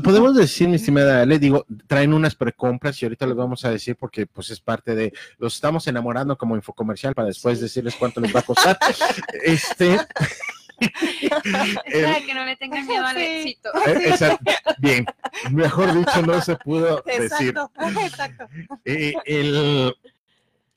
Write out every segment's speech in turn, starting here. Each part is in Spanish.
Podemos decir, mi estimada le digo, traen unas precompras y ahorita les vamos a decir porque pues es parte de, los estamos enamorando como infocomercial para después decirles cuánto les va a costar. este... Que no le tengan miedo al éxito. Eh, bien, mejor dicho, no se pudo decir. Exacto. Eh, el,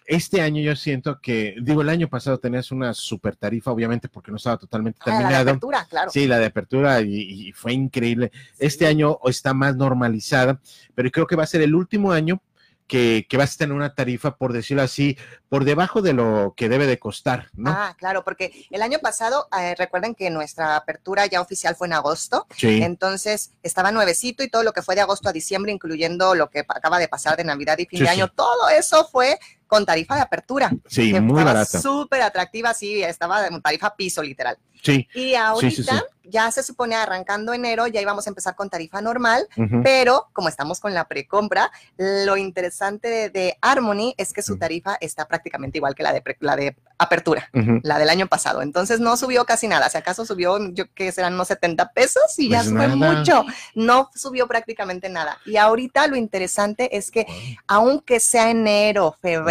este año yo siento que, digo, el año pasado tenías una super tarifa, obviamente, porque no estaba totalmente terminado. Ah, la de apertura, claro. Sí, la de apertura y, fue increíble. Este año está más normalizada, pero creo que va a ser el último año que, vas a tener una tarifa, por decirlo así, por debajo de lo que debe de costar, ¿no? Ah, claro, porque el año pasado, eh, recuerden que nuestra apertura ya oficial fue en agosto, sí. entonces estaba nuevecito y todo lo que fue de agosto a diciembre, incluyendo lo que acaba de pasar de Navidad y fin de año, todo eso fue con tarifa de apertura. Sí, muy barata. Súper atractiva, sí, estaba en tarifa piso, literal. Sí. Y ahorita ya se supone arrancando enero, ya íbamos a empezar con tarifa normal, pero como estamos con la precompra, lo interesante de, Harmony es que su tarifa está prácticamente igual que la de, la de apertura, la del año pasado. Entonces no subió casi nada. Si acaso subió, yo que serán unos 70 pesos y ya fue pues mucho. No subió prácticamente nada. Y ahorita lo interesante es que, aunque sea enero, febrero,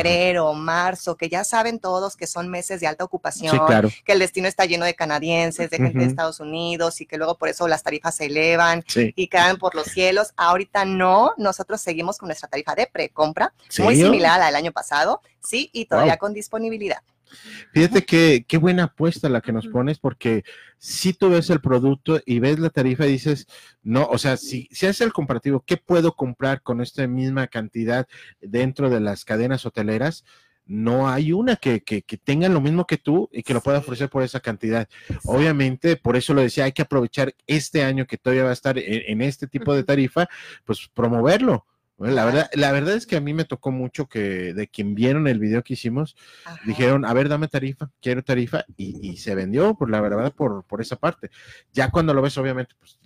marzo, que ya saben todos que son meses de alta ocupación, que el destino está lleno de canadienses, de gente de Estados Unidos y que luego por eso las tarifas se elevan y quedan por los cielos. Ahorita no, nosotros seguimos con nuestra tarifa de precompra, muy similar a la del año pasado, sí, y todavía con disponibilidad. Fíjate que qué buena apuesta la que nos pones, porque si tú ves el producto y ves la tarifa y dices, no, o sea, si, si haces el comparativo, ¿qué puedo comprar con esta misma cantidad dentro de las cadenas hoteleras? no hay una que, que, tenga lo mismo que tú y que lo pueda ofrecer por esa cantidad. Obviamente, por eso lo decía, hay que aprovechar este año que todavía va a estar en este tipo de tarifa, pues promoverlo la verdad, la verdad es que a mí me tocó mucho que de quien vieron el video que hicimos, dijeron, a ver, dame tarifa, quiero tarifa, y, se vendió, por la verdad, por, por esa parte. Ya cuando lo ves, obviamente, pues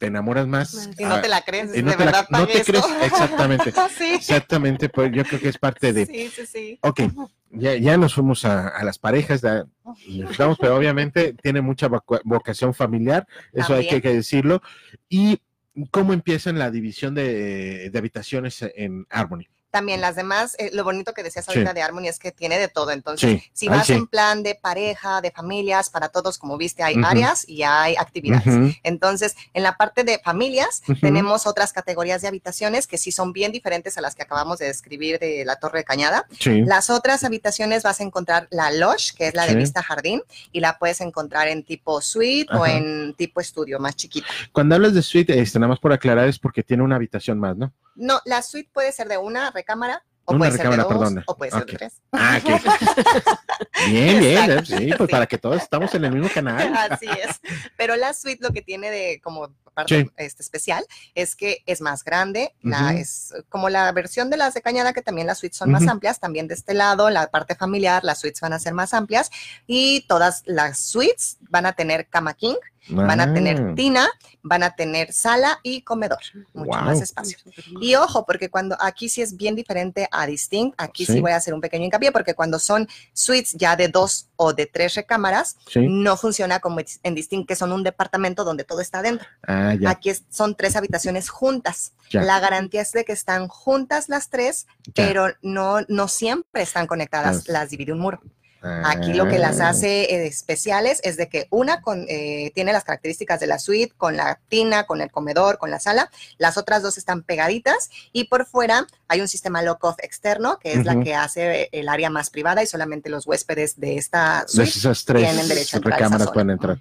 te enamoras más. Y no te la crees, de verdad No te crees, exactamente. Exactamente, pues yo creo que es parte de. Sí, sí, sí. Ok, ya, ya nos fuimos a, las parejas, pero obviamente tiene mucha vocación familiar, eso hay que, que decirlo. Y cómo empieza la división de, de habitaciones en Harmony también las demás, eh, lo bonito que decías ahorita de Harmony es que tiene de todo. Entonces, si vas en plan de pareja, de familias, para todos, como viste, hay áreas y hay actividades. Entonces, en la parte de familias, tenemos otras categorías de habitaciones que sí son bien diferentes a las que acabamos de describir de la Torre de Cañada. Las otras habitaciones vas a encontrar la Lodge, que es la de vista jardín, y la puedes encontrar en tipo suite o en tipo estudio, más chiquito. Cuando hablas de suite, este, nada más por aclarar, es porque tiene una habitación más, ¿no? No, la suite puede ser de una recámara o puede ser de dos, o puede ser de tres. Ah, bien, bien, eh, sí, pues para que todos estamos en el mismo canal. Así es. Pero la suite lo que tiene de como parte este, especial es que es más grande, la, es como la versión de las de Cañada, que también las suites son más amplias, también de este lado, la parte familiar, las suites van a ser más amplias y todas las suites van a tener cama king, Van a tener ah. tina, van a tener sala y comedor, mucho más espacio. Y ojo, porque cuando aquí sí es bien diferente a Distinct, aquí sí. voy a hacer un pequeño hincapié, porque cuando son suites ya de dos o de tres recámaras, no funciona como en Distinct, que son un departamento donde todo está dentro. Ah, aquí son tres habitaciones juntas. La garantía es de que están juntas las tres, pero no, no siempre están conectadas, las divide un muro. Aquí lo que las ah. hace eh, especiales es de que una con, eh, tiene las características de la suite, con la tina, con el comedor, con la sala. Las otras dos están pegaditas y por fuera hay un sistema lock-off externo, que es la que hace el área más privada y solamente los huéspedes de esta suite esas tres tienen derecho a recámaras pueden entrar.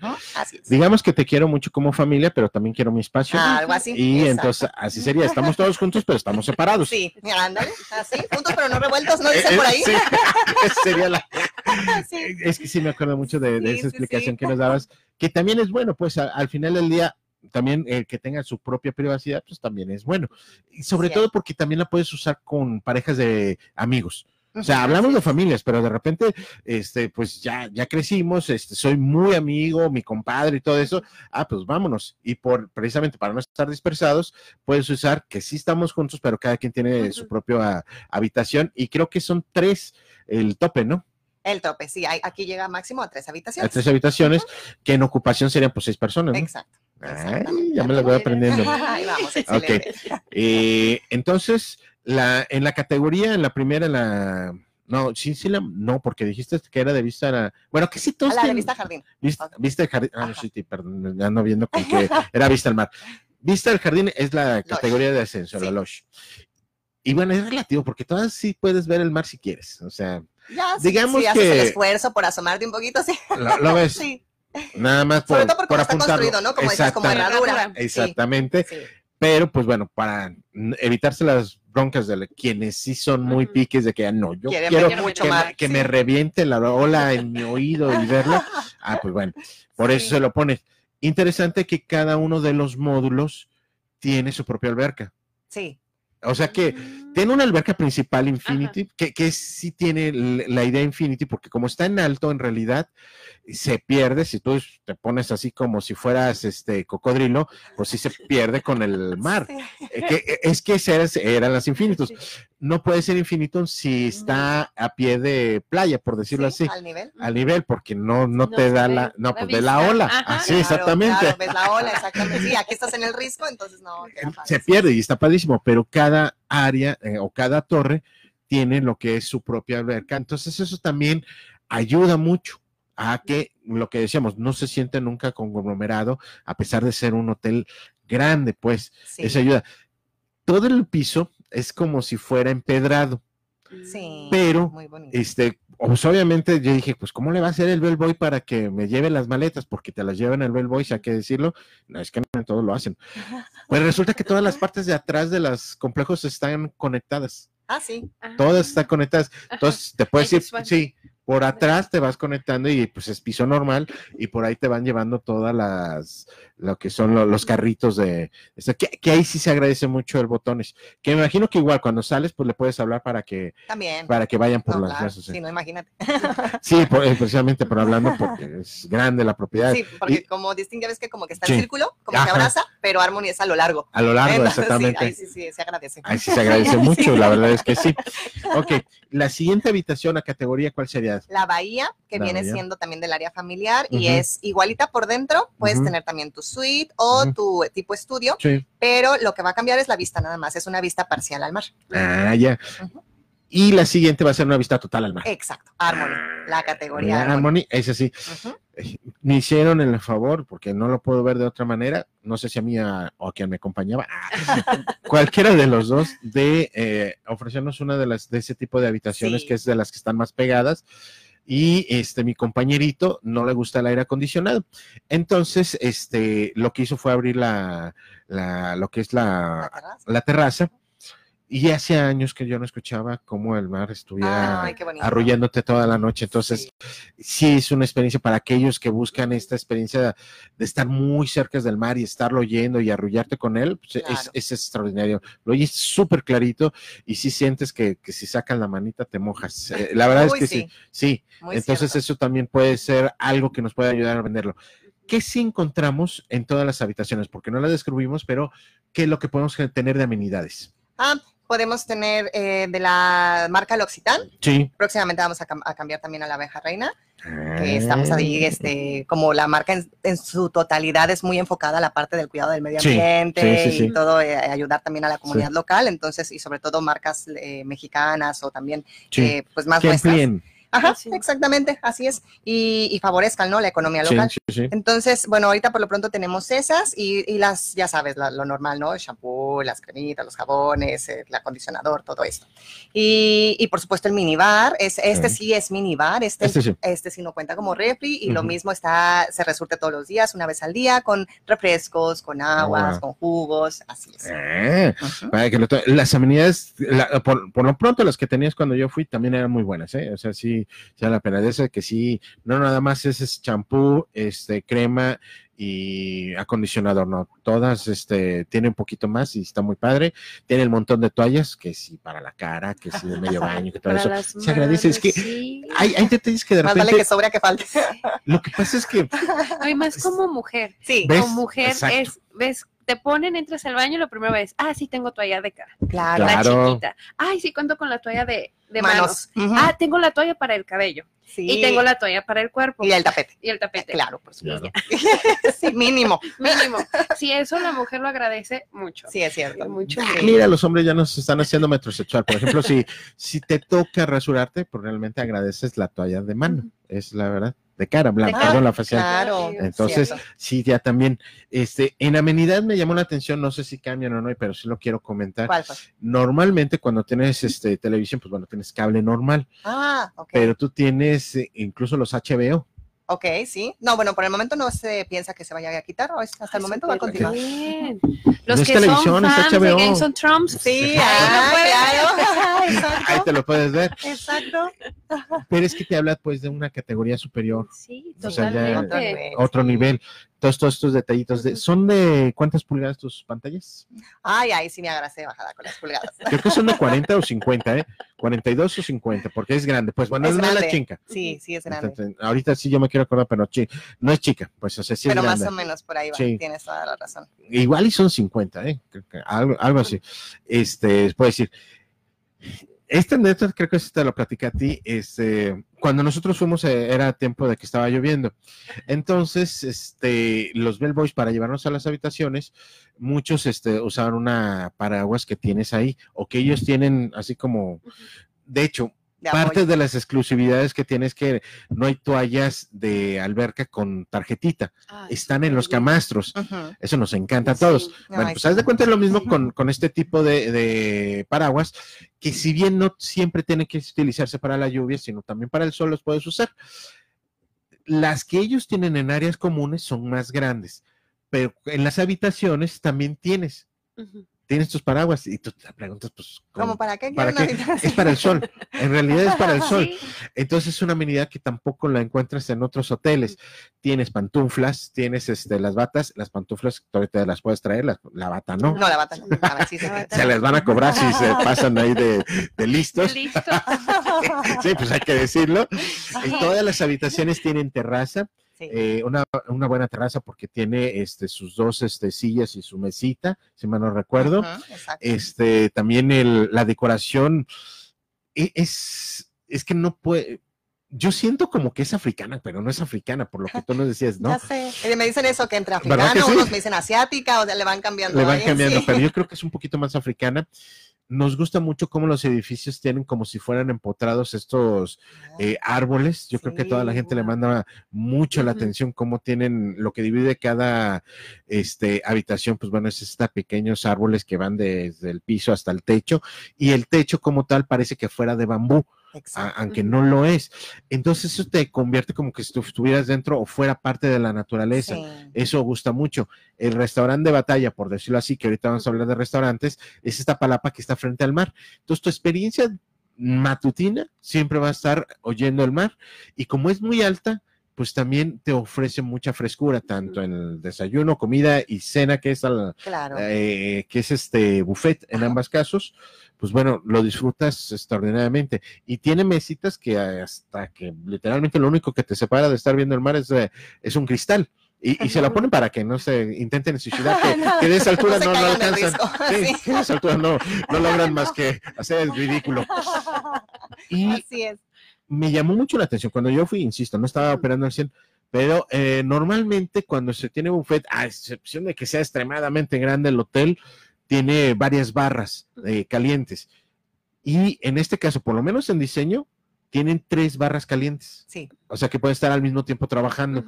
Digamos que te quiero mucho como familia, pero también quiero mi espacio. algo así. Y entonces así sería. Estamos todos juntos, pero estamos separados. Sí, ándale, así, juntos pero no revueltos, ¿no dicen por ahí? Sí, sería la... Es que sí me acuerdo mucho de, esa explicación que nos dabas, que también es bueno, pues al final del día también el que tenga su propia privacidad, pues también es bueno. Y sobre todo porque también la puedes usar con parejas de amigos. O sea, hablamos de familias, pero de repente, este, pues ya, ya crecimos, este, soy muy amigo, mi compadre y todo eso. Ah, pues vámonos. Y por, precisamente para no estar dispersados, puedes usar que sí estamos juntos, pero cada quien tiene su propia habitación. Y creo que son tres el tope, ¿no? El tope, sí, hay, aquí llega máximo a tres habitaciones. A tres habitaciones, que en ocupación serían pues seis personas. Exacto. Ay, ya me las voy aprendiendo. Ahí vamos, Ok. Eh, entonces, la, en la categoría, en la primera, la. No, sí, sí, la, no, porque dijiste que era de vista. La, bueno, que sí, todos. A la de vista jardín. Vista, Ok. vista del jardín. Ah, no, sí, sí, perdón, ya ando viendo con que era vista al mar. Vista del jardín es la categoría de ascenso, la Sí. Losh. Y bueno, es relativo, porque todas sí puedes ver el mar si quieres. O sea, Ya, Digamos sí, haces el que- esfuerzo por asomarte un poquito, sí. lo, lo ves Sí, nada más por, sobre todo porque por no está construido, ¿no? Como dices, como herradura. Exactamente. sí. Pero, pues bueno, para evitarse las broncas de la- quienes sí son muy piques de que ah, no, yo Quieren quiero mucho que, me, que sí. me reviente la ola en mi oído y verlo. Ah, pues bueno, por eso se lo pones. Interesante que cada uno de los módulos tiene su propia alberca. Sí, O sea que Mm. tiene una alberca principal Infinity, que, que sí tiene la idea Infinity, porque como está en alto, en realidad se pierde. Si tú te pones así como si fueras este cocodrilo, pues sí se pierde con el mar. Sí. Eh, que- eh, es que esas eran las infinitos. No puede ser infinito si está a pie de playa, por decirlo Sí, así, Al nivel. al nivel, porque no, no, No te da ve la, no, pues de la ola. Ajá. Así, Claro, exactamente. claro, ves la ola, exactamente. Sí, aquí estás en el risco, entonces no. se pierde y está padrísimo, pero cada área eh, o cada torre tiene lo que es su propia alberca. Entonces eso también ayuda mucho a que lo que decíamos, no se siente nunca conglomerado, a pesar de ser un hotel grande, pues Sí, eso ayuda. Todo el piso es como si fuera empedrado, sí, pero, muy este, pues obviamente yo dije, pues ¿cómo le va a hacer el bellboy para que me lleve las maletas? Porque te las llevan el bellboy, si hay que decirlo, no es que no todos lo hacen. Pues resulta que todas las partes de atrás de los complejos están conectadas. Ah, sí. Todas están conectadas. Entonces te puedes ir, sí, por atrás te vas conectando y pues es piso normal y por ahí te van llevando todas las, lo que son lo- los carritos de, que, que ahí sí se agradece mucho el botones. Que me imagino que igual cuando sales pues le puedes hablar para que, También. para que vayan por No, las claro, mesas. sí, Sí, no, imagínate. Sí, por- eh, precisamente por hablando porque es grande la propiedad. Sí, porque Y- como distingue, ves que como que está Sí. en círculo, como Ajá. que abraza, pero Harmony es a lo largo. A lo largo, Entonces, sí, exactamente. ahí sí, sí, se agradece. Ahí sí se agradece mucho, la verdad es que sí. Ok, la siguiente habitación a categoría, ¿cuál sería? La bahía, que La viene bahía. siendo también del área familiar y es igualita por dentro. Puedes tener también tu suite o tu tipo estudio, Sí. pero lo que va a cambiar es la vista nada más. Es una vista parcial al mar. Ah, ya. Y la siguiente va a ser una vista total al mar. Exacto, Harmony, la categoría La Harmony. Harmony, ese sí. Ujú. Me hicieron el favor, porque no lo puedo ver de otra manera, no sé si a mí a- o a quien me acompañaba, ah, cualquiera de los dos, de eh, ofrecernos una de las de ese tipo de habitaciones Sí. que es de las que están más pegadas. Y este, mi compañerito no le gusta el aire acondicionado. Entonces, este, lo que hizo fue abrir la, la lo que es La la, terraza. la terraza. Y hace años que yo no escuchaba cómo el mar estuviera Ay, arrullándote toda la noche. Entonces, Sí. sí es una experiencia para aquellos que buscan esta experiencia de estar muy cerca del mar y estarlo oyendo y arrullarte con él, pues, es, Claro. es extraordinario. Lo oyes súper clarito y sí sientes que, que si sacan la manita te mojas. Eh, la verdad Uy, es que sí, sí. Entonces cierto. eso también puede ser algo que nos puede ayudar a venderlo. ¿Qué sí encontramos en todas las habitaciones? Porque no la descubrimos, pero ¿qué es lo que podemos tener de amenidades? Ah, podemos tener eh, de la marca L'Occitane. Sí. Próximamente vamos a, cam- a cambiar también a la abeja reina, Ah. que estamos ahí, este, como la marca en, en su totalidad es muy enfocada a la parte del cuidado del medio ambiente sí, sí, sí. y todo, eh, ayudar también a la comunidad local, entonces, y sobre todo marcas eh, mexicanas o también, eh, pues más nuestras. Ajá, Sí. exactamente, así es, y, y favorezcan, ¿no? La economía local. sí, sí. Entonces, bueno, ahorita por lo pronto tenemos esas y, y las, ya sabes, la- lo normal, ¿no? El shampoo, las cremitas, los jabones, el acondicionador, todo esto. Y, y por supuesto el minibar, es, este Sí. sí es minibar, este, Este este, sí. no cuenta como refri y lo mismo está, se resurte todos los días, una vez al día, con refrescos, con aguas, Agua. con jugos, así es. Ujú. para que lo to- las amenidades, la- por, por lo pronto las que tenías cuando yo fui también eran muy buenas, ¿eh? O sea, sí, sí pena. De ese que sí, no nada más es champú, este, crema y acondicionador, no. Todas, este, tienen un poquito más y está muy padre. Tiene el montón de toallas, que sí, para la cara, que sí, de medio baño, que todo Para eso. Se agradece, es que sí. Hay, hay detalles que de Más repente, vale que sobre a que falte. lo que pasa es que, Ay, más como mujer. Sí, ¿Ves? Como mujer Exacto. es, ves, te ponen, entras al baño, lo primero es, ah, sí, tengo toalla de cara. Claro. La Claro. chiquita. Ay, sí, cuento con la toalla de, de Manos. Ah, tengo la toalla para el cabello. Sí. Y tengo la toalla para el cuerpo. Y el tapete. Y el tapete. Claro, por supuesto. Claro. Sí, mínimo. Mínimo. Sí, eso la mujer lo agradece mucho. Sí, es cierto. Mucho. Sí. Mira, los hombres ya nos están haciendo metrosexual. Por ejemplo, si, si te toca rasurarte, pues realmente agradeces la toalla de mano. Es la verdad. De cara, blanca, cara, la facial. Claro. Entonces, cierto. sí, ya también, este, en amenidad me llamó la atención, no sé si cambian o no, pero sí lo quiero comentar. Normalmente cuando tienes este televisión, pues bueno, tienes cable normal, Ah, ok. pero tú tienes eh, incluso los HBO. Ok, sí. No, bueno, por el momento no se piensa que se vaya a quitar. o es- Hasta el momento va a continuar. bien. No Los es que son fans de. Games on Trumps. Sí, Sí. ah, claro. Ahí te lo puedes ver, Exacto. pero es que te habla pues de una categoría superior, Sí, O sea, ya- totalmente. otro Sí. nivel. Todos, todos estos detallitos de. ¿son de cuántas pulgadas tus pantallas? Ay, ay, sí me agarré bajada con las pulgadas. Creo que son de 40 o 50, ¿eh? 42 o 50, porque es grande. Pues bueno, Es grande. chinca. Sí, sí es grande. Entonces, ahorita sí yo me quiero acordar, pero chi- no es chica, pues o sea, sí es Pero más grande. o menos por ahí va. Sí. Tienes toda la razón. Igual y son 50, ¿eh? Algo, algo así. Este, puedo decir. Esta neta, creo que te lo platicé a ti. Este, cuando nosotros fuimos, eh, era tiempo de que estaba lloviendo. Entonces, este, los bellboys para llevarnos a las habitaciones, muchos este, usaban una paraguas que tienes ahí, o que ellos tienen así como. De hecho, De parte de las exclusividades que tienes que no hay toallas de alberca con tarjetita, Ay, están en los camastros. Eso nos encanta a Sí. todos. No, bueno, pues sí. haz de cuenta es lo mismo Sí. con, con este tipo de, de paraguas, que si bien no siempre tienen que utilizarse para la lluvia, sino también para el sol los puedes usar. Las que ellos tienen en áreas comunes son más grandes, pero en las habitaciones también tienes, Ujú. Tienes tus paraguas y tú te preguntas, pues, ¿Cómo ¿cómo? para qué? ¿Para qué? Es para el sol, en realidad es para el sol. Sí, Entonces es una amenidad que tampoco la encuentras en otros hoteles. Tienes pantuflas, tienes este, las batas, las pantuflas todavía te las puedes traer, la, la bata no. No, la bata no. A ver, sí se Se les van a cobrar si se pasan ahí de, de listos. listo. Sí, pues hay que decirlo. Y todas las habitaciones tienen terraza, Sí. eh, una, una buena terraza porque tiene este, sus dos este, sillas y su mesita, si mal no recuerdo. Este, también el, la decoración e- es, es que no puede. Yo siento como que es africana, pero no es africana, por lo que tú nos decías, ¿no? Ya sé. Me dicen eso, que entre ¿Verdad africano, que sí? unos me dicen asiática, o sea, le van cambiando. Le van cambiando, sí. pero yo creo que es un poquito más africana. Nos gusta mucho cómo los edificios tienen como si fueran empotrados estos eh, árboles. Yo creo que toda la gente le manda mucho la atención cómo tienen lo que divide cada este, habitación. Pues bueno, es estos pequeños árboles que van desde el piso hasta el techo y el techo como tal parece que fuera de bambú, a- aunque no lo es. Entonces eso te convierte como que si tú estuvieras dentro o fuera parte de la naturaleza. Sí. Eso gusta mucho. El restaurante de batalla, por decirlo así, que ahorita vamos a hablar de restaurantes, es esta palapa que está frente al mar. Entonces, tu experiencia matutina siempre va a estar oyendo el mar y como es muy alta, pues también te ofrece mucha frescura, tanto en el desayuno, comida y cena, que es, al- Claro. eh, que es este buffet en ambos casos, pues bueno, lo disfrutas extraordinariamente. Y tiene mesitas que hasta que literalmente lo único que te separa de estar viendo el mar es, eh, es un cristal. Y, y se la ponen para que no se intenten suicidar, que, que de esa altura no, alcanzan. Sí, sí. que de esa altura no, no logran más que hacer el ridículo. Y Así es. Me llamó mucho la atención. Cuando yo fui, insisto, no estaba operando al 100, pero eh, normalmente cuando se tiene buffet, a excepción de que sea extremadamente grande el hotel, tiene varias barras eh, calientes. Y en este caso, por lo menos en diseño, tienen tres barras calientes. Sí. O sea que pueden estar al mismo tiempo trabajando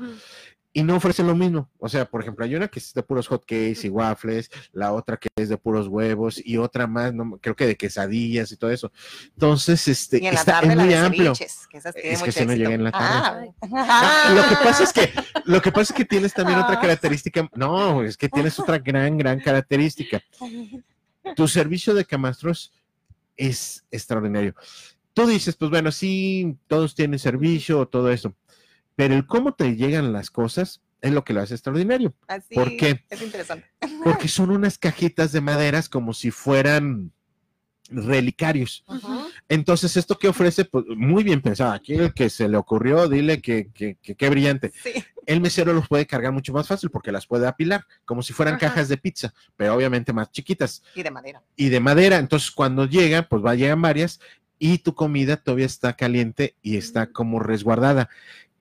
y no ofrecen lo mismo. O sea, por ejemplo, hay una que es de puros hot cakes y waffles, la otra que es de puros huevos y otra más, no, creo que de quesadillas y todo eso. Entonces, este, Y en la está, tarde es la muy de amplio. ceviches, que esas tienen Es que si no llega en la tarde. Ah. Ah, Lo que pasa es que, lo que pasa es que tienes también otra Ah. característica. No, es que tienes otra gran, gran característica. Tu servicio de camastros es extraordinario. Tú dices, pues bueno, sí, todos tienen servicio, todo eso, pero el cómo te llegan las cosas es lo que lo hace extraordinario, Así, ¿Por qué? Es interesante. porque son unas cajitas de maderas como si fueran relicarios. Entonces, esto que ofrece, pues muy bien pensado. Aquí el que se le ocurrió, dile que que- que qué brillante. Sí. El mesero los puede cargar mucho más fácil porque las puede apilar, como si fueran Ajá. cajas de pizza, pero obviamente más chiquitas Y de madera. y de madera. Entonces, cuando llega, pues va, llegan varias y tu comida todavía está caliente y está como resguardada.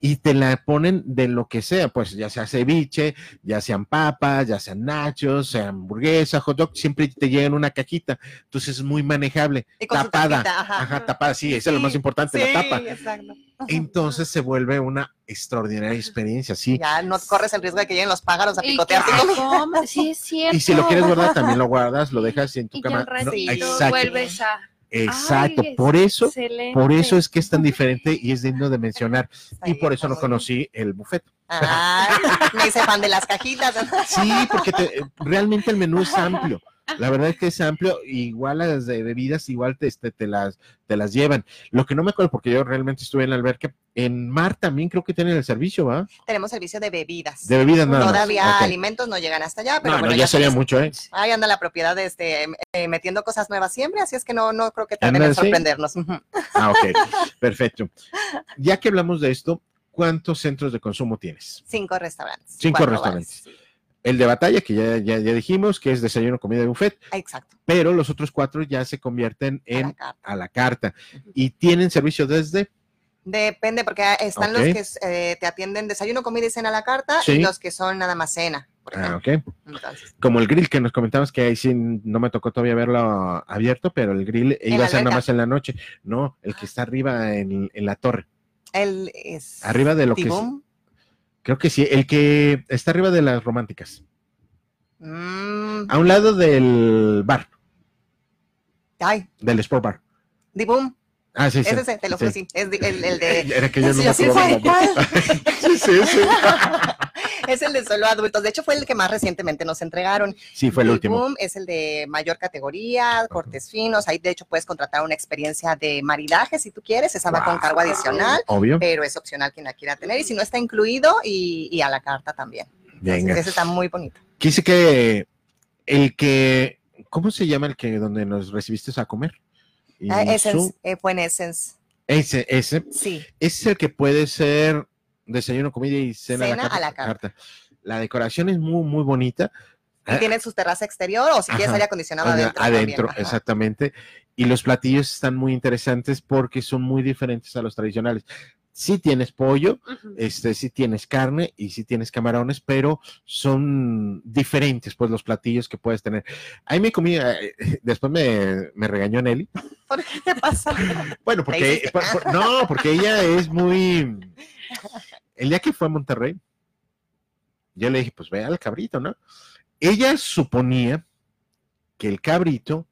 Y te la ponen de lo que sea, pues ya sea ceviche, ya sean papas, ya sean nachos, sea hamburguesa, hot dog, siempre te llega en una cajita. Entonces es muy manejable. Y con su tapada. tapita, ajá. Ajá, tapada, sí, esa es lo más Sí, importante, Sí, la tapa. exacto. Entonces se vuelve una extraordinaria experiencia, sí. Ya no corres el riesgo de que lleguen los pájaros a Y picotear tu que comida. coma- Sí, es cierto. Y si lo quieres guardar, también lo guardas, lo dejas en tu Y ya cama. No, exacto, vuelves a. exacto. Ay, por eso, excelente. por eso es que es tan diferente y es digno de mencionar. Y por eso no conocí el buffet. Ay, me hice fan de las cajitas. Sí, porque te- realmente el menú es amplio. La verdad es que es amplio, igual las de bebidas, igual te, este, te, las, te las llevan. Lo que no me acuerdo, porque yo realmente estuve en la alberca, en mar también creo que tienen el servicio, ¿va? Tenemos servicio de bebidas. De bebidas nada más. Todavía Ok. alimentos no llegan hasta allá, pero No, bueno, no, ya sería sabes, mucho, ¿eh? Ahí anda la propiedad de este, eh, metiendo cosas nuevas siempre, así es que no, no creo que tarden en sorprendernos. Ah, ok, perfecto. Ya que hablamos de esto, ¿cuántos centros de consumo tienes? Cinco restaurantes. Cinco restaurantes. bares. El de batalla, que ya, ya, ya dijimos, que es desayuno, comida y buffet, Exacto. pero los otros cuatro ya se convierten a la en carta. a la carta y tienen servicio desde Depende, porque están los que eh, te atienden desayuno, comida y cena a la carta Sí. y los que son nada más cena. Por Ah, ejemplo. ok. Entonces, Como el grill que nos comentabas que ahí sí no me tocó todavía verlo abierto, pero el grill iba a ser nada más en la noche. No, el que está arriba en, en la torre. él es. Arriba de lo que es-. Creo que sí, el que está arriba de las románticas. Mm, A un lado del bar, ay, del Sport Bar. Dibum. Ah, sí, sí. Es ese, te lo juro, sí. Es el, el de. Era que yo no Sí, me nombre. Sí, sí, sí. Es el de solo adultos. De hecho, fue el que más recientemente nos entregaron. Sí, fue el último. Boom es el de mayor categoría, cortes finos. Ahí, de hecho, puedes contratar una experiencia de maridaje si tú quieres. Esa va con cargo adicional, Obvio. pero es opcional quien la quiera tener. Y si no está incluido, y, y a la carta también. Entonces, Venga. ese está muy bonito. Quise que el que, ¿cómo se llama el que donde nos recibiste a comer? Ah, Essence, eh, fue en Essence. ese, ese, Sí, ese es el que puede ser desayuno, comida y cena, Cena a, a la carta. La decoración es muy, muy bonita. y tiene su terraza exterior o si quieres aire acondicionado Adentro, adentro. también. exactamente. Y los platillos están muy interesantes porque son muy diferentes a los tradicionales. Sí tienes pollo, este, sí tienes carne y sí tienes camarones, pero son diferentes, pues, los platillos que puedes tener. Ahí me comí, eh, después me, me regañó Nelly. ¿Por qué te pasa? Bueno, porque, hiciste. por- por- no, porque ella es muy, el día que fue a Monterrey, yo le dije, pues ve al cabrito, ¿no? Ella suponía que el cabrito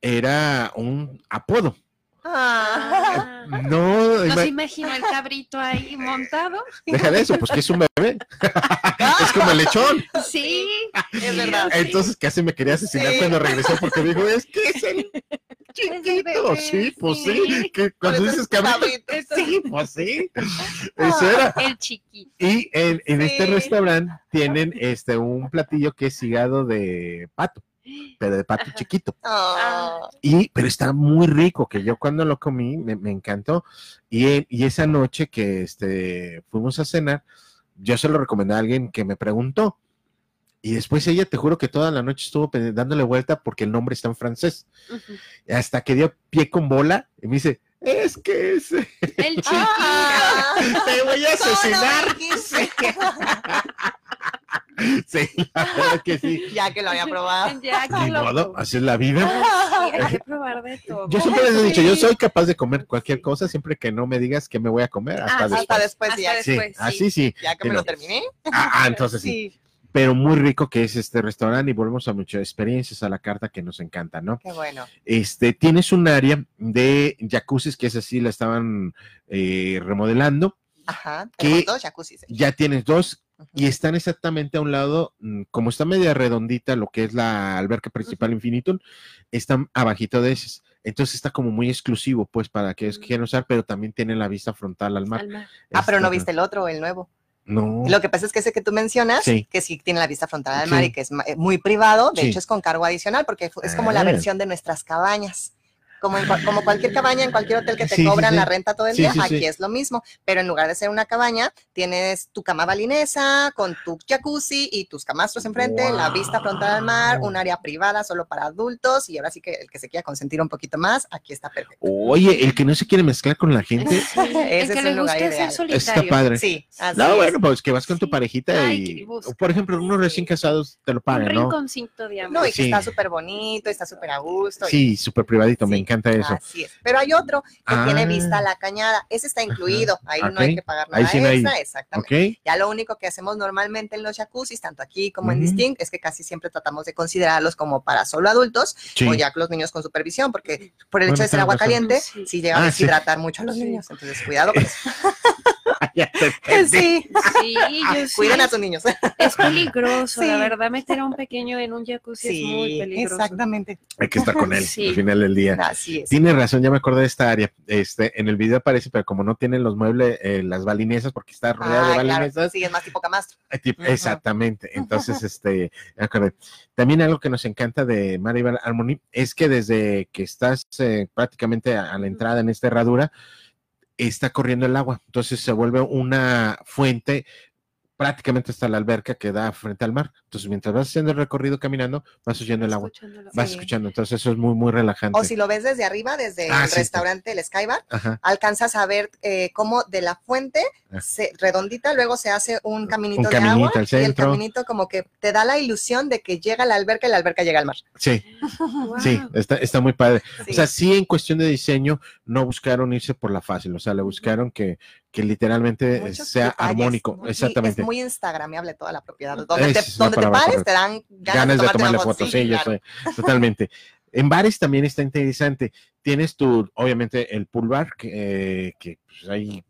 era un apodo. Ah, No, ¿No se imagina el cabrito ahí montado? deja de eso, pues que es un bebé. es como el lechón. Sí, Es verdad. sí. Entonces casi me quería asesinar Sí. cuando regresó porque dijo, es que es el chiquito. Sí, pues sí. cuando dices es cabrito, sí, pues sí. Eso era. El chiquito. Y en, en este restaurante tienen este un platillo que es hígado de pato, pero de pato Ajá. chiquito. Ah, Y, pero está muy rico, que yo cuando lo comí me, me encantó. Y, y esa noche que este, fuimos a cenar, yo se lo recomendé a alguien que me preguntó. Y después ella, te juro que toda la noche estuvo dándole vuelta porque el nombre está en francés. Hasta que dio pie con bola y me dice, es que es, El chiquito. ah, te voy a ¿cómo no asesinar. dijiste? Sí, la verdad que sí. ya que lo había probado. Ya que Ni lo modo, así es la vida. Sí, hay que probar de todo. Yo siempre les he dicho, Sí. yo soy capaz de comer cualquier cosa siempre que no me digas que me voy a comer hasta Ah, después. Hasta después, Hasta ya, después. Sí, sí. así sí. ya que me lo terminé. Ah, ah, entonces sí. Pero muy rico que es este restaurante y volvemos a muchas experiencias a la carta que nos encanta, ¿no? qué bueno. Este, tienes un área de jacuzzis que es así, la estaban eh, remodelando. Ajá, tenemos dos jacuzzis. Ya tienes dos y están exactamente a un lado, mm, como está media redondita lo que es la alberca principal Infinitum, están abajito de esas. Entonces está como muy exclusivo, pues, para que Mm. quieran usar, pero también tienen la vista frontal al mar. Al mar. Ah, pero no Este, viste el otro, el nuevo. No. Lo que pasa es que ese que tú mencionas, que sí tiene la vista frontal al mar y que es muy privado, de hecho es con cargo adicional porque es como la ah. versión de nuestras cabañas como, como cualquier cabaña en cualquier hotel que te cobran la renta todo el día, aquí es lo mismo, pero en lugar de ser una cabaña, tienes tu cama balinesa con tu jacuzzi y tus camastros enfrente, la vista frontal al mar, un área privada solo para adultos y ahora sí que el que se quiera consentir un poquito más, aquí está perfecto. Oye, el que no se quiere mezclar con la gente, ese es el lugar ideal. Está padre. Sí, no, bueno, pues que vas con tu parejita y, por ejemplo, unos recién casados te lo pagan, ¿no? Un rinconcito de No, y que está súper bonito, está súper a gusto. Sí, súper privadito, me encanta eso. Así es. Pero hay otro que tiene vista a la cañada. Ese está incluido. Ahí no hay que pagar nada extra. Exactamente. Ya lo único que hacemos normalmente en los jacuzzis, tanto aquí como en Distinct, es que casi siempre tratamos de considerarlos como para solo adultos o ya los niños con supervisión, porque por el hecho de ser agua caliente, sí, sí llega a ah, deshidratar mucho a los niños. Entonces, cuidado con eso. sí, sí, Cuiden a sus niños. Es peligroso, la verdad, meter a un pequeño en un jacuzzi es muy peligroso. Exactamente. Hay que estar con él al final del día. Así es. Tiene razón, ya me acordé de esta área. Este, en el video aparece, pero como no tienen los muebles, eh, las balinesas, porque está rodeado de balinesas. sí, es más tipo camastro. Eh, exactamente. Entonces, este, También algo que nos encanta de Maribel Harmony es que desde que estás eh, prácticamente a la entrada en esta herradura, está corriendo el agua. Entonces se vuelve una fuente prácticamente hasta la alberca que da frente al mar. Entonces, mientras vas haciendo el recorrido caminando, vas oyendo el agua. Vas escuchando. Entonces, eso es muy, muy relajante. O si lo ves desde arriba, desde ah, el restaurante, el Skybar, alcanzas a ver eh, cómo de la fuente ah. se, redondita, luego se hace un caminito, de agua. Y el caminito como que te da la ilusión de que llega a la alberca y la alberca llega al mar. Sí, sí, está, está muy padre. O sea, sí, en cuestión de diseño, no buscaron irse por la fácil. O sea, le buscaron que que literalmente sea armónico, exactamente. Es muy instagramable toda la propiedad. Donde te, donde te pares te dan ganas, de, tomarle fotos. Sí, yo sé, totalmente. En bares también está interesante. Tienes tu, obviamente, el pool bar, que, que pues, ahí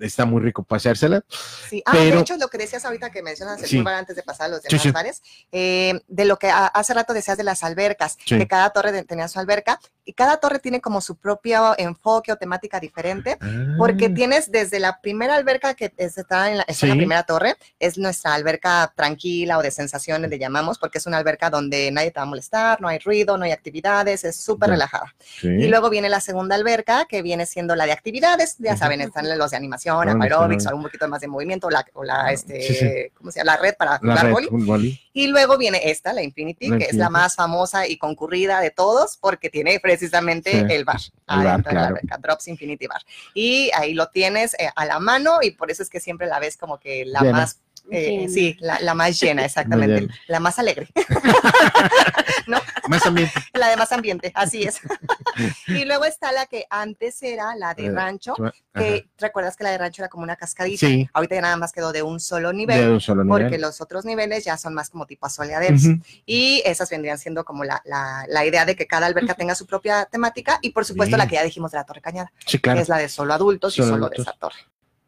está muy rico pasársela. Sí, ah, de hecho, lo que decías ahorita que mencionas el bar antes de pasar a los demás bares, eh, de lo que hace rato decías de las albercas, que cada torre tenía su alberca, y cada torre tiene como su propio enfoque o temática diferente, porque ah. tienes desde la primera alberca que está en la, la primera torre, es nuestra alberca tranquila o de sensaciones, le llamamos, porque es una alberca donde nadie te va a molestar, no hay ruido, no hay actividades, es súper relajada. Y luego viene la segunda alberca, que viene siendo la de actividades, ya saben, están los de animación aerobics, algún poquito más de movimiento, la, o la, este, ¿cómo se llama? La red para jugar boli. Y luego viene esta, la Infinity, que es la más famosa y concurrida de todos, porque tiene precisamente el bar, el bar Drops Infinity Bar. Y ahí lo tienes eh, a la mano y por eso es que siempre la ves como que la más eh, sí, la, más llena, exactamente. La más alegre. ¿No? Más ambiente. La de más ambiente, así es. y luego está la que antes era la de eh, rancho, que recuerdas que la de rancho era como una cascadita. Sí. Ahorita ya nada más quedó de un solo nivel. De un solo nivel. Porque los otros niveles ya son más como tipo asoleaderos. Y esas vendrían siendo como la, idea de que cada alberca tenga su propia temática y por supuesto la que ya dijimos de la Torre Cañada. Que es la de solo adultos y solo de esa torre.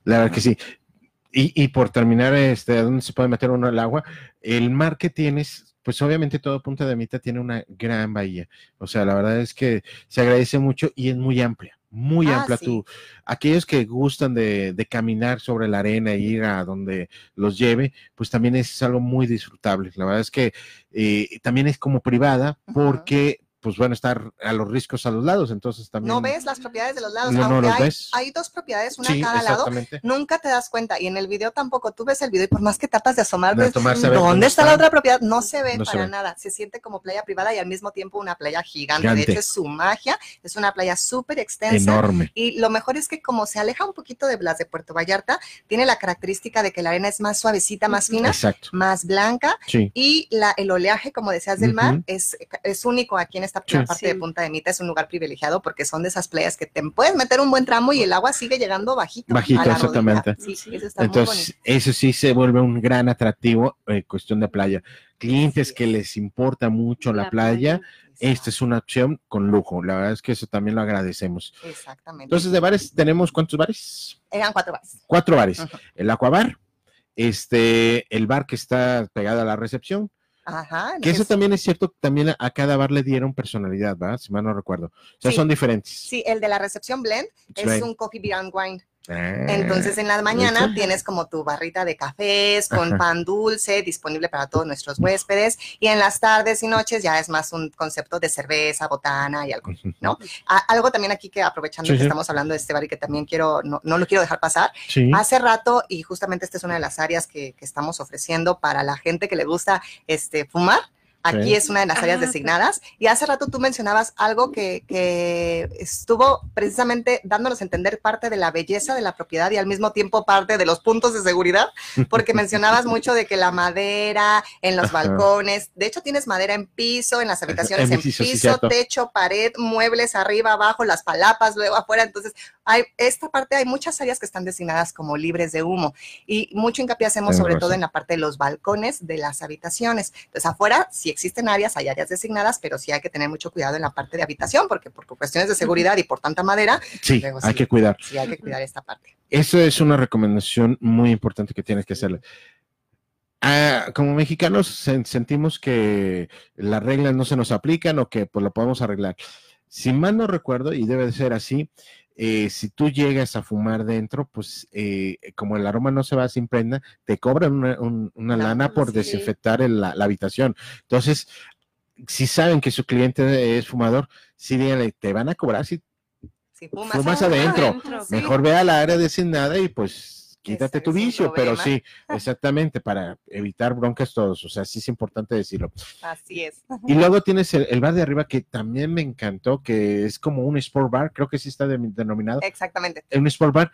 La verdad que sí. Y, por terminar, este, ¿a dónde se puede meter uno el agua? El mar que tienes, pues obviamente todo Punta de Mita tiene una gran bahía. O sea, la verdad es que se agradece mucho y es muy amplia, muy ah, amplia. Tú, aquellos que gustan de, caminar sobre la arena e ir a donde los lleve, pues también es algo muy disfrutable. La verdad es que eh, también es como privada porque pues van a estar a los riscos a los lados, entonces también... No ves las propiedades de los lados, no, aunque no hay, ves. hay, dos propiedades, una a cada lado, nunca te das cuenta, y en el video tampoco, tú ves el video y por más que tratas de asomar, ves, ¿dónde está la otra propiedad? No se ve para nada, se siente como playa privada y al mismo tiempo una playa gigante, de hecho es su magia, es una playa súper extensa. Enorme. Y lo mejor es que como se aleja un poquito de las de Puerto Vallarta, tiene la característica de que la arena es más suavecita, más fina, más blanca, y la, el oleaje, como decías, del mar, es, es único aquí en esta primera parte de Punta de Mita es un lugar privilegiado porque son de esas playas que te puedes meter un buen tramo y el agua sigue llegando bajito. Bajito, exactamente. Entonces, eso sí se vuelve un gran atractivo en eh, cuestión de playa. Clientes que les importa mucho la, playa, esta es una opción con lujo. La verdad es que eso también lo agradecemos. Exactamente. Entonces, de bares, ¿tenemos cuántos bares? Eran cuatro bares. Cuatro bares. El Aquabar, este, el bar que está pegado a la recepción, Ajá. Que eso también es cierto, también a cada bar le dieron personalidad, ¿verdad? Si mal no recuerdo. O sea, son diferentes. Sí, el de la recepción blend es un coffee beer and wine. Entonces en la mañana tienes como tu barrita de cafés con pan dulce disponible para todos nuestros huéspedes y en las tardes y noches ya es más un concepto de cerveza, botana y algo, ¿no? algo también aquí que aprovechando que estamos hablando de este bar y que también quiero, no, lo quiero dejar pasar, hace rato y justamente esta es una de las áreas que, que estamos ofreciendo para la gente que le gusta este, fumar Aquí es una de las áreas ah, designadas. Y hace rato tú mencionabas algo que, estuvo precisamente dándonos a entender parte de la belleza de la propiedad y al mismo tiempo parte de los puntos de seguridad, porque mencionabas mucho de que la madera en los balcones, de hecho tienes madera en piso, en las habitaciones en, piso, techo, pared, muebles arriba, abajo, las palapas, luego afuera. Entonces, hay esta parte, hay muchas áreas que están designadas como libres de humo. Y mucho hincapié hacemos sobre todo en la parte de los balcones de las habitaciones. Entonces, afuera, si existen áreas, hay áreas designadas, pero sí hay que tener mucho cuidado en la parte de habitación, porque por cuestiones de seguridad y por tanta madera. Sí, hay que cuidar. Sí, hay que cuidar esta parte. Eso es una recomendación muy importante que tienes que hacerle. Ah, como mexicanos sentimos que las reglas no se nos aplican o que pues lo podemos arreglar. Si mal no recuerdo, y debe de ser así, eh, si tú llegas a fumar dentro, pues eh, como el aroma no se va sin prenda, te cobran una, lana por desinfectar la, habitación. Entonces, si saben que su cliente es fumador, sí díganle, te van a cobrar si, fumas, adentro. Mejor ve a la área designada y pues quítate tu vicio, pero sí, exactamente, para evitar broncas todos, o sea, sí es importante decirlo. Así es. Y luego tienes el, bar de arriba que también me encantó, que es como un sport bar, creo que sí está denominado. Exactamente. Un sport bar.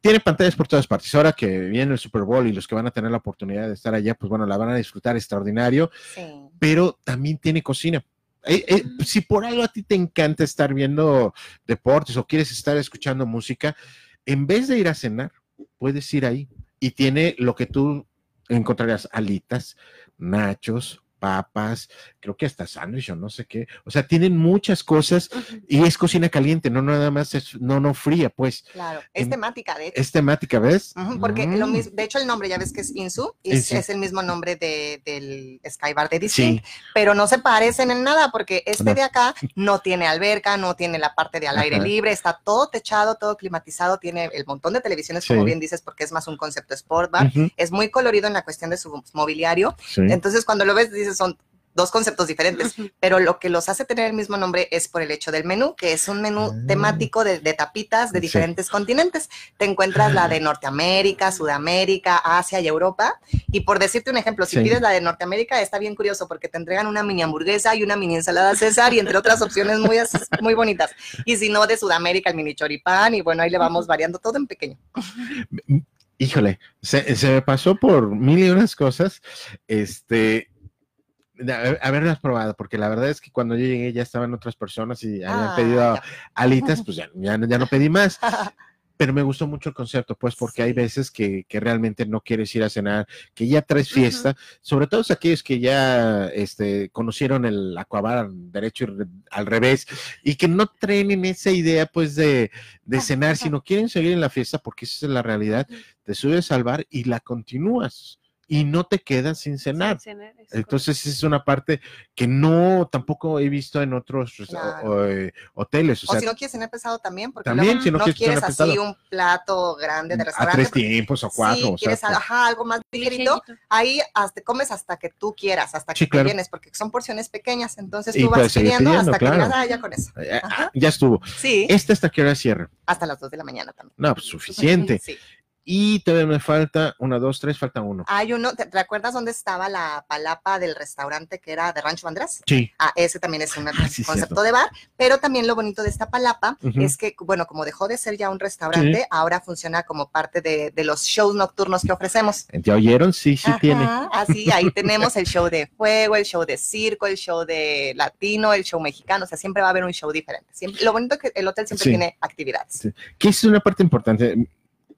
Tiene pantallas por todas partes. Ahora que viene el Super Bowl y los que van a tener la oportunidad de estar allá, pues bueno, la van a disfrutar extraordinario. Sí. Pero también tiene cocina. Eh, eh, si por algo a ti te encanta estar viendo deportes o quieres estar escuchando música, en vez de ir a cenar, puedes ir ahí. Y tiene lo que tú encontrarías, alitas, nachos, papas, creo que hasta sándwich o no sé qué. O sea, tienen muchas cosas y es cocina caliente, no nada más es, no, no fría, pues. Claro, es temática, de hecho. Es temática, ¿ves? porque lo mm. mismo, de hecho el nombre ya ves que es Insu, es, es el mismo nombre de, del Skybar de Disney, pero no se parecen en nada porque este de acá no tiene alberca, no tiene la parte de al aire libre, está todo techado, todo climatizado, tiene el montón de televisiones, como bien dices, porque es más un concepto sport bar, es muy colorido en la cuestión de su mobiliario, entonces cuando lo ves dices son dos conceptos diferentes, pero lo que los hace tener el mismo nombre es por el hecho del menú, que es un menú ah. temático de, tapitas de diferentes continentes. Te encuentras la de ah. Norteamérica, Sudamérica, Asia y Europa. Y por decirte un ejemplo, si pides la de Norteamérica, está bien curioso porque te entregan una mini hamburguesa y una mini ensalada César y entre otras opciones muy, muy bonitas. Y si no, de Sudamérica, el mini choripán y bueno, ahí le vamos variando todo en pequeño. Híjole, se, se me pasó por mil y unas cosas. Este, haberlas probado, porque la verdad es que cuando yo llegué ya estaban otras personas y habían ah, pedido alitas, pues ya, ya, no pedí más. Pero me gustó mucho el concepto, pues, porque hay veces que, que, realmente no quieres ir a cenar, que ya traes fiesta, sobre todo aquellos que ya este, conocieron el acuabar derecho y al revés, y que no traen en esa idea, pues, de, de cenar, sino quieren seguir en la fiesta, porque esa es la realidad, te subes al bar y la continúas y no te quedas sin cenar. Entonces es una parte que no tampoco he visto en otros eh, hoteles. O, si no quieres cenar pesado también, porque también, si no, quieres, así un plato grande de restaurante. A tres tiempos o cuatro. Si quieres algo más ligerito, ahí hasta, comes hasta que tú quieras, hasta que te vienes, porque son porciones pequeñas. Entonces tú vas pidiendo, hasta que digas, ah, ya con eso. Eh, ah, ya estuvo. Sí. ¿Este hasta qué hora cierra? Hasta las dos de la mañana también. No, pues suficiente. sí. Y todavía me falta una, dos, tres, falta uno. Hay uno, ¿te, acuerdas dónde estaba la palapa del restaurante que era de Rancho Bandras? Sí. Ah, ese también es un ah, concepto de bar, pero también lo bonito de esta palapa es que, bueno, como dejó de ser ya un restaurante, ahora funciona como parte de, los shows nocturnos que ofrecemos. ¿Te oyeron? Sí, sí tiene. Así, ahí tenemos el show de fuego, el show de circo, el show de latino, el show mexicano, o sea, siempre va a haber un show diferente. Siempre, lo bonito es que el hotel siempre tiene actividades. Que es una parte importante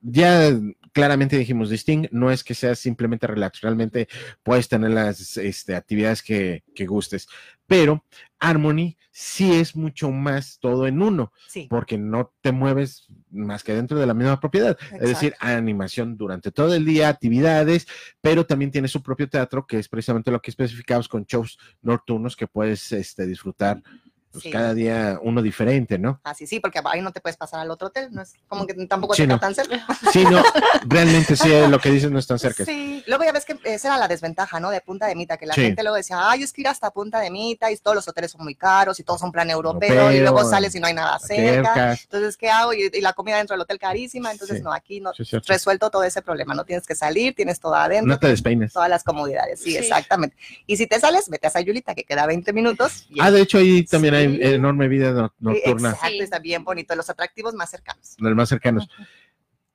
ya claramente dijimos, Distinct no es que sea simplemente relax, realmente puedes tener las este, actividades que, gustes, pero Harmony sí es mucho más todo en uno, porque no te mueves más que dentro de la misma propiedad, es decir, animación durante todo el día, actividades, pero también tiene su propio teatro, que es precisamente lo que especificamos con shows nocturnos que puedes este, disfrutar pues cada día uno diferente, ¿no? Así sí, porque ahí no te puedes pasar al otro hotel, no es como que tampoco te tan cerca. Sí, no, realmente sí, lo que dices no es tan cerca. Sí, luego ya ves que esa era la desventaja, ¿no? De Punta de Mita, que la gente luego decía, ay, es que ir hasta Punta de Mita y todos los hoteles son muy caros y todos son plan europeo, y luego sales y no hay nada cerca. Entonces, ¿qué hago? Y, la comida dentro del hotel carísima, entonces no, aquí no, resuelto todo ese problema, no tienes que salir, tienes todo adentro. No te despeines. Todas las comodidades, sí, exactamente. Y si te sales, vete a Sayulita, que queda 20 minutos. ah, de hecho ahí también hay enorme vida nocturna. Exacto, está bien bonito, los atractivos más cercanos. Los más cercanos.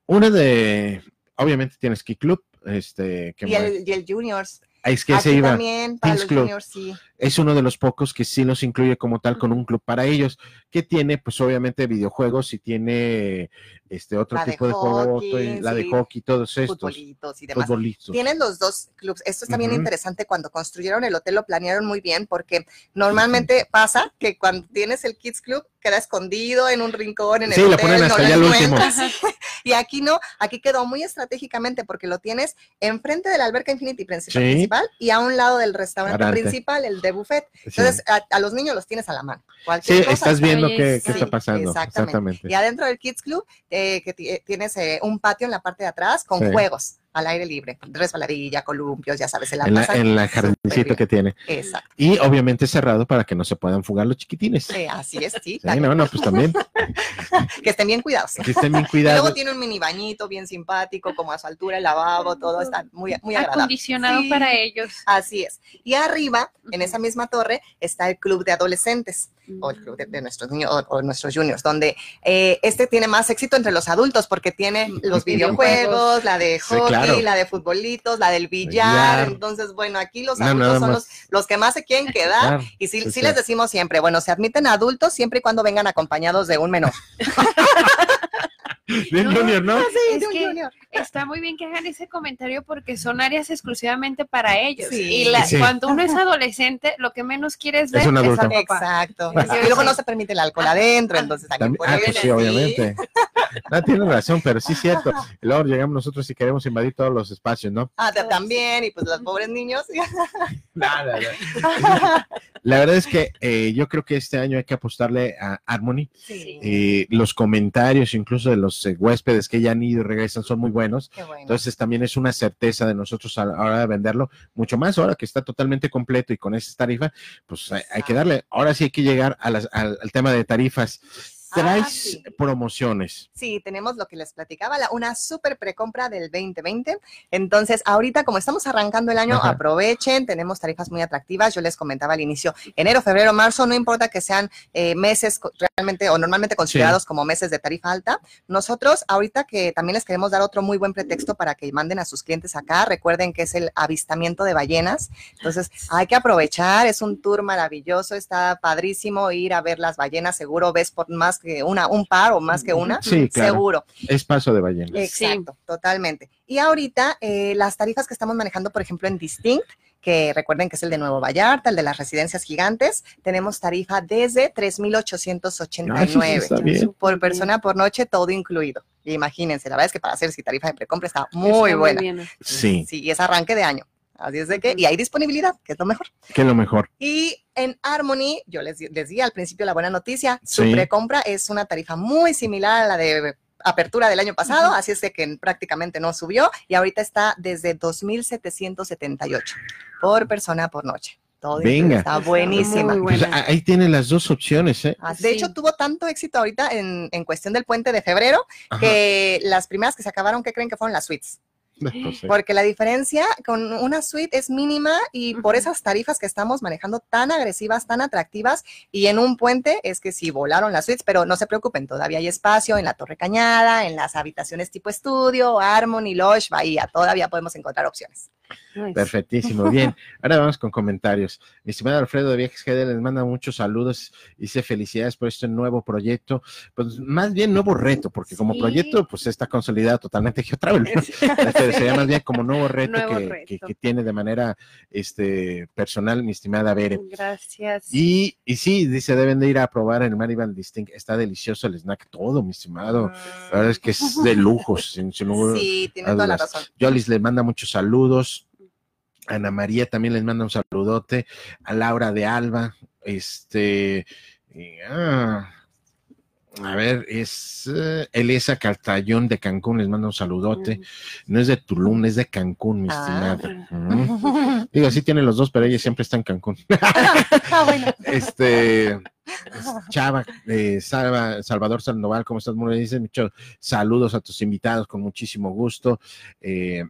Una de, obviamente tienes Ski Club, este, y, el, y el Juniors. Es que se iba. También, para los juniors, sí es uno de los pocos que sí los incluye como tal con un club para ellos, que tiene pues obviamente videojuegos y tiene este otro tipo de, juego, la de hockey, todos estos. Futbolitos y demás. Tienen los dos clubs. Esto está bien interesante. Cuando construyeron el hotel lo planearon muy bien porque normalmente pasa que cuando tienes el Kids Club queda escondido en un rincón en el sí, hotel. Sí, ponen hasta allá el último. y aquí no, aquí quedó muy estratégicamente porque lo tienes enfrente de la alberca Infinity principal, y a un lado del restaurante principal, el de buffet. Entonces, a, los niños los tienes a la mano. sí, estás viendo qué, está pasando. Exactamente. Y adentro del Kids Club, eh, que tienes eh, un patio en la parte de atrás con juegos al aire libre, resbaladilla, columpios, ya sabes, en la, en la, en la jardincito que tiene. Exacto. Y obviamente cerrado para que no se puedan fugar los chiquitines. así es, sí. no, no, pues también. que estén bien cuidados. Que estén bien cuidados. Y luego tiene un mini bañito bien simpático, como a su altura, el lavabo, todo está muy, muy agradable. Acondicionado para ellos. Así es. Y arriba, en esa misma torre, está el club de adolescentes o el club de, nuestros niños o, nuestros juniors, donde eh, este tiene más éxito entre los adultos porque tiene los videojuegos, la de hockey, la de futbolitos, la del billar. Entonces, bueno, aquí los adultos son los, que más se quieren quedar. y sí, sí les decimos siempre, bueno, se admiten adultos siempre y cuando vengan acompañados de un menor. De un junior, ¿no? Sí, de un junior. Está muy bien que hagan ese comentario porque son áreas exclusivamente para ellos. y cuando uno es adolescente, lo que menos quieres ver es, un adulto. Exacto. Y luego no se permite el alcohol adentro, entonces aquí ah, pues sí, obviamente. No, tiene razón, pero sí es cierto. Luego llegamos nosotros y queremos invadir todos los espacios, ¿no? Ah, también, y pues los pobres niños. Nada, La verdad es que eh, yo creo que este año hay que apostarle a Harmony. Sí. Eh, los comentarios, incluso de los eh, huéspedes que ya han ido y regresan, son muy buenos. Entonces también es una certeza de nosotros a la hora de venderlo, mucho más ahora que está totalmente completo y con esa tarifa, pues hay, que darle. Ahora sí hay que llegar al, al tema de tarifas traes ah, promociones. Sí, tenemos lo que les platicaba, una super precompra del 2020. Entonces, ahorita como estamos arrancando el año, aprovechen, tenemos tarifas muy atractivas. Yo les comentaba al inicio, enero, febrero, marzo, no importa que sean eh, meses realmente o normalmente considerados como meses de tarifa alta. Nosotros ahorita que también les queremos dar otro muy buen pretexto para que manden a sus clientes acá. Recuerden que es el avistamiento de ballenas. Entonces, hay que aprovechar, es un tour maravilloso, está padrísimo ir a ver las ballenas, seguro ves por más que una, un par o más que una, sí, seguro. Es paso de ballenas. Exacto, totalmente. Y ahorita eh, las tarifas que estamos manejando, por ejemplo, en Distinct, que recuerden que es el de Nuevo Vallarta, el de las residencias gigantes, tenemos tarifa desde 3,889 por persona por noche, todo incluido. Imagínense, la verdad es que para hacer si tarifa de precompra está muy buena. Sí. Sí, y es arranque de año. Así es de que, y hay disponibilidad, que es lo mejor. Que es lo mejor. Y en Harmony, yo les, les di al principio la buena noticia, su precompra es una tarifa muy similar a la de apertura del año pasado, así es de que prácticamente no subió y ahorita está desde 2.778 por persona por noche. Todo Venga. Está buenísima. Pues ahí tienen las dos opciones. ¿eh? Ah, de hecho, tuvo tanto éxito ahorita en, en cuestión del puente de febrero que las primeras que se acabaron, ¿qué creen que fueron las suites? Porque la diferencia con una suite es mínima y por esas tarifas que estamos manejando tan agresivas, tan atractivas y en un puente es que sí volaron las suites, pero no se preocupen, todavía hay espacio en la Torre Cañada, en las habitaciones tipo estudio, Harmony, Lodge, Bahía, todavía podemos encontrar opciones. Perfectísimo, bien. Ahora vamos con comentarios. Mi estimado Alfredo de Viajes GD les manda muchos saludos. y Dice felicidades por este nuevo proyecto. Pues más bien nuevo reto, porque como proyecto, pues está consolidado totalmente Geotravel. Este, sería más bien como nuevo reto, que, tiene de manera este, personal mi estimada Bere. Gracias. Y, y sí, dice, deben de ir a probar el Maribel Distinct. Está delicioso el snack, todo, mi estimado. La verdad es que es de lujos. sí, tiene toda la razón. Yolis le manda muchos saludos. Ana María también les manda un saludote, a Laura de Alba, este, ah, a ver, es uh, Elisa Cartallón de Cancún, les manda un saludote. No es de Tulum, es de Cancún, mi ah. estimada. Digo, sí tiene los dos, pero ella siempre está en Cancún. ah, bueno. Este, Chava, eh, Salvador Sandoval, ¿cómo estás? Muy Dice muchos saludos a tus invitados con muchísimo gusto. Eh,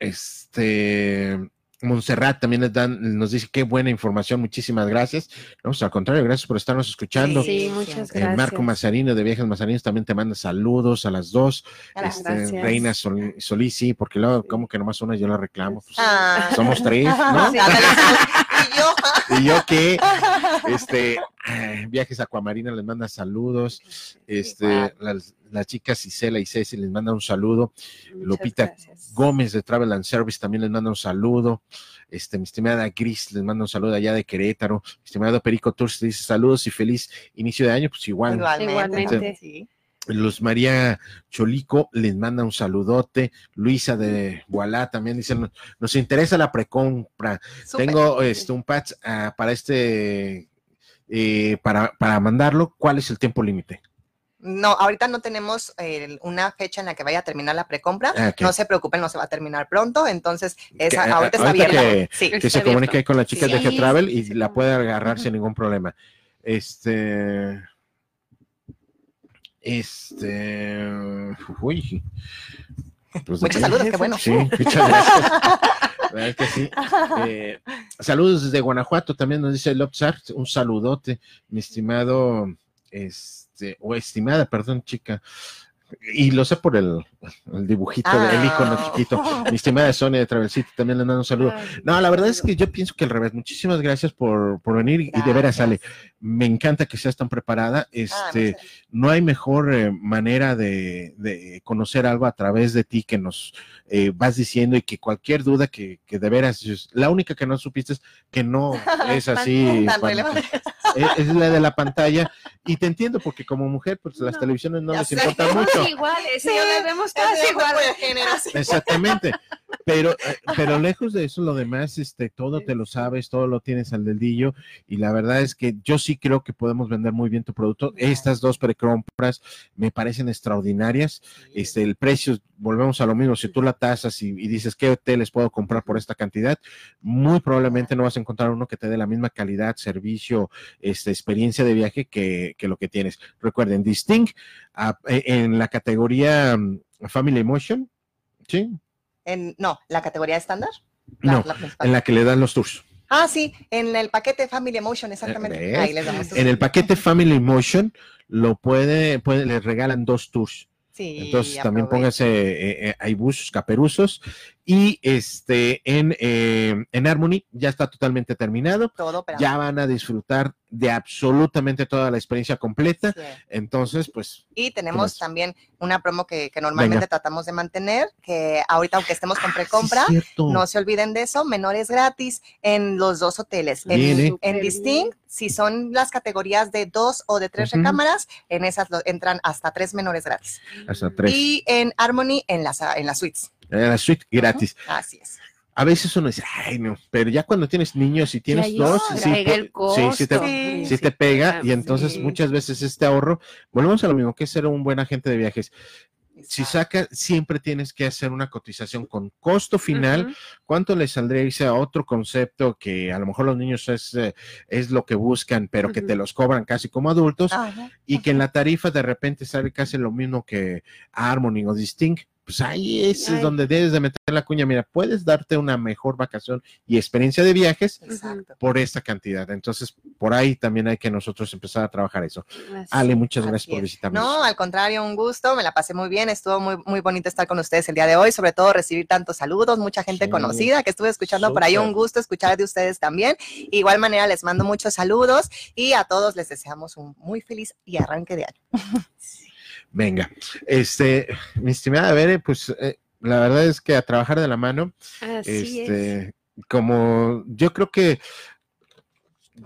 este, Montserrat también nos, dan, nos dice qué buena información, muchísimas gracias. Vamos al contrario, gracias por estarnos escuchando. Sí, muchas gracias. Marco Mazarino de Viajes Mazarinos también te manda saludos a las dos. Este, Reina Sol, Solisi, porque luego como que nomás una yo la reclamo. Pues, ah. Somos tres, ¿no? y yo. y yo que, este, Viajes Acuamarina les manda saludos. Este, las, las, chicas Isela y Ceci les manda un saludo. Lupita Gómez de Travel and Service también les manda un saludo. Este, mi estimada Gris les manda un saludo allá de Querétaro. Mi estimado Perico Tours dice saludos y feliz inicio de año. Pues igual. Igualmente, sí. Luz María Cholico les manda un saludote. Luisa de Gualá también dice: Nos interesa la precompra. Tengo este, un patch ah, para este eh, para, para mandarlo, ¿cuál es el tiempo límite? No, ahorita no tenemos eh, una fecha en la que vaya a terminar la precompra. Ah, no se preocupen, no se va a terminar pronto. Entonces, esa, ahorita, está abierta. Que, se comunique con las chicas de G-Travel y la puede agarrar sin ningún problema. Este. Este. Uy. Pues Muchos saludos, qué bueno. Sí, muchas gracias. que sí. Eh, saludos desde Guanajuato, también nos dice Lopsart, un saludote, mi estimado, este, o estimada, perdón, chica. Y lo sé por el, dibujito, el icono ah. chiquito. Mi estimada Sonia de Travel City también le mando un saludo. No, la verdad es que yo pienso que al revés. Muchísimas gracias por, venir y de veras, Ale, me encanta que seas tan preparada. Ah, este, no hay mejor eh, manera de, conocer algo a través de ti que nos eh, vas diciendo y que cualquier duda que, que, de veras, la única que no supiste es que no es así. es, la de la pantalla y te entiendo porque como mujer, pues las televisiones no les importan mucho. Iguales, sí, las vemos casi iguales. Exactamente. Pero, eh, pero lejos de eso, lo demás, este, todo te lo sabes, todo lo tienes al dedillo, y la verdad es que yo sí creo que podemos vender muy bien tu producto. Estas dos precompras me parecen extraordinarias. Este, el precio, volvemos a lo mismo, si tú la tasas y, dices qué hoteles puedo comprar por esta cantidad, muy probablemente no vas a encontrar uno que te dé la misma calidad, servicio, este, experiencia de viaje que, que lo que tienes. Recuerden, Distinct e, en la categoría mm, Family Emotion, ¿sí? En, no, la categoría estándar. no, en la que le dan los tours. Ah, sí, en el paquete Family Emotion, exactamente. Ahí les damos en el paquete Family Emotion lo puede, puede, le regalan dos tours. Sí, Entonces también póngase, eh, eh, hay buses, caperuzos y este en, eh, en Harmony ya está totalmente terminado. Todo, ya van a disfrutar de absolutamente toda la experiencia completa. Entonces, pues. Y tenemos también una promo que, normalmente tratamos de mantener, que ahorita, aunque estemos con ah, precompra, no se olviden de eso, menores gratis en los dos hoteles. En, en Distinct, si son las categorías de dos o de tres recámaras, en esas entran hasta tres menores gratis. Hasta tres. Y en Harmony, en las, en las suites la suite gratis. Así es. A veces uno dice, ay, no, pero ya cuando tienes niños y tienes dos, sí, sí, te, te pega y entonces muchas veces este ahorro, volvemos a lo mismo que es ser un buen agente de viajes. Si saca, siempre tienes que hacer una cotización con costo final. ¿Cuánto le saldría a otro concepto que a lo mejor los niños es, eh, es lo que buscan, pero que te los cobran casi como adultos? Y que en la tarifa de repente sale casi lo mismo que Harmony o Distinct pues ahí es donde debes de meter la cuña. Mira, puedes darte una mejor vacación y experiencia de viajes por esta cantidad. Entonces, por ahí también hay que nosotros empezar a trabajar eso. Ale, muchas gracias por visitarnos. No, al contrario, un gusto, me la pasé muy bien, estuvo muy, muy bonito estar con ustedes el día de hoy, sobre todo recibir tantos saludos, mucha gente conocida que estuve escuchando por ahí, un gusto escuchar de ustedes también. igual manera, les mando muchos saludos y a todos les deseamos un muy feliz y arranque de año. Venga, este, mi estimada Bere, pues eh, la verdad es que a trabajar de la mano, este, como yo creo que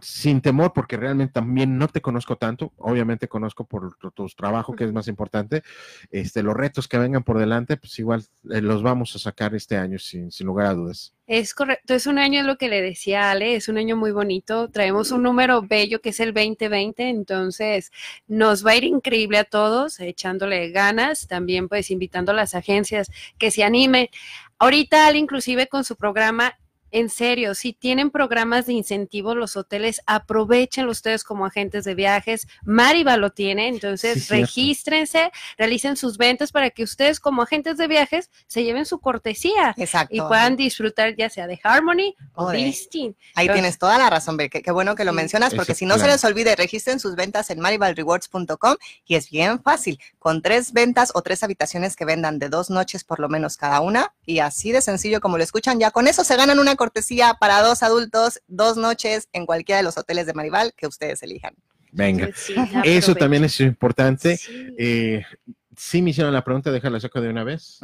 sin temor, porque realmente también no te conozco tanto, obviamente conozco por tus trabajos, que es más importante, este, los retos que vengan por delante, pues igual eh, los vamos a sacar este año sin, sin lugar a dudas. Es correcto, es un año, lo que le decía Ale, es un año muy bonito, traemos un número bello que es el 2020, entonces nos va a ir increíble a todos, echándole ganas, también pues invitando a las agencias que se anime. Ahorita Ale inclusive con su programa en serio, si tienen programas de incentivo los hoteles, aprovechen ustedes como agentes de viajes. Mariva lo tiene, entonces regístrense, realicen sus ventas para que ustedes como agentes de viajes se lleven su cortesía y puedan disfrutar ya sea de Harmony o de Listing. Ahí tienes toda la razón, Qué, qué bueno que lo mencionas, porque si no se les olvide, registren sus ventas en marivalrewards.com y es bien fácil, con tres ventas o tres habitaciones que vendan de dos noches por lo menos cada una y así de sencillo como lo escuchan, ya con eso se ganan una cortesía para dos adultos, dos noches en cualquiera de los hoteles de Maribal que ustedes elijan. Venga, eso también es importante. Sí. Eh, me hicieron la pregunta, déjala saco de una vez.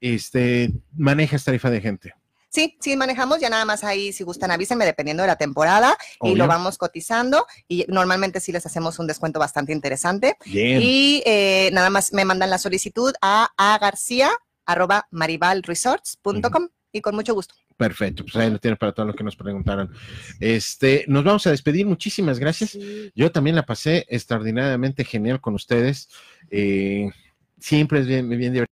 Este, ¿manejas tarifa de gente? Sí, sí manejamos, ya nada más ahí, si gustan, avísenme dependiendo de la temporada y lo vamos cotizando y normalmente sí les hacemos un descuento bastante interesante. Bien. Y eh, nada más me mandan la solicitud a, a garcía arroba marivalresorts.com y con mucho gusto. Perfecto, pues ahí lo tienes para todos los que nos preguntaron. Este, nos vamos a despedir, muchísimas gracias. Yo también la pasé extraordinariamente genial con ustedes. Eh, siempre es bien, bien divertido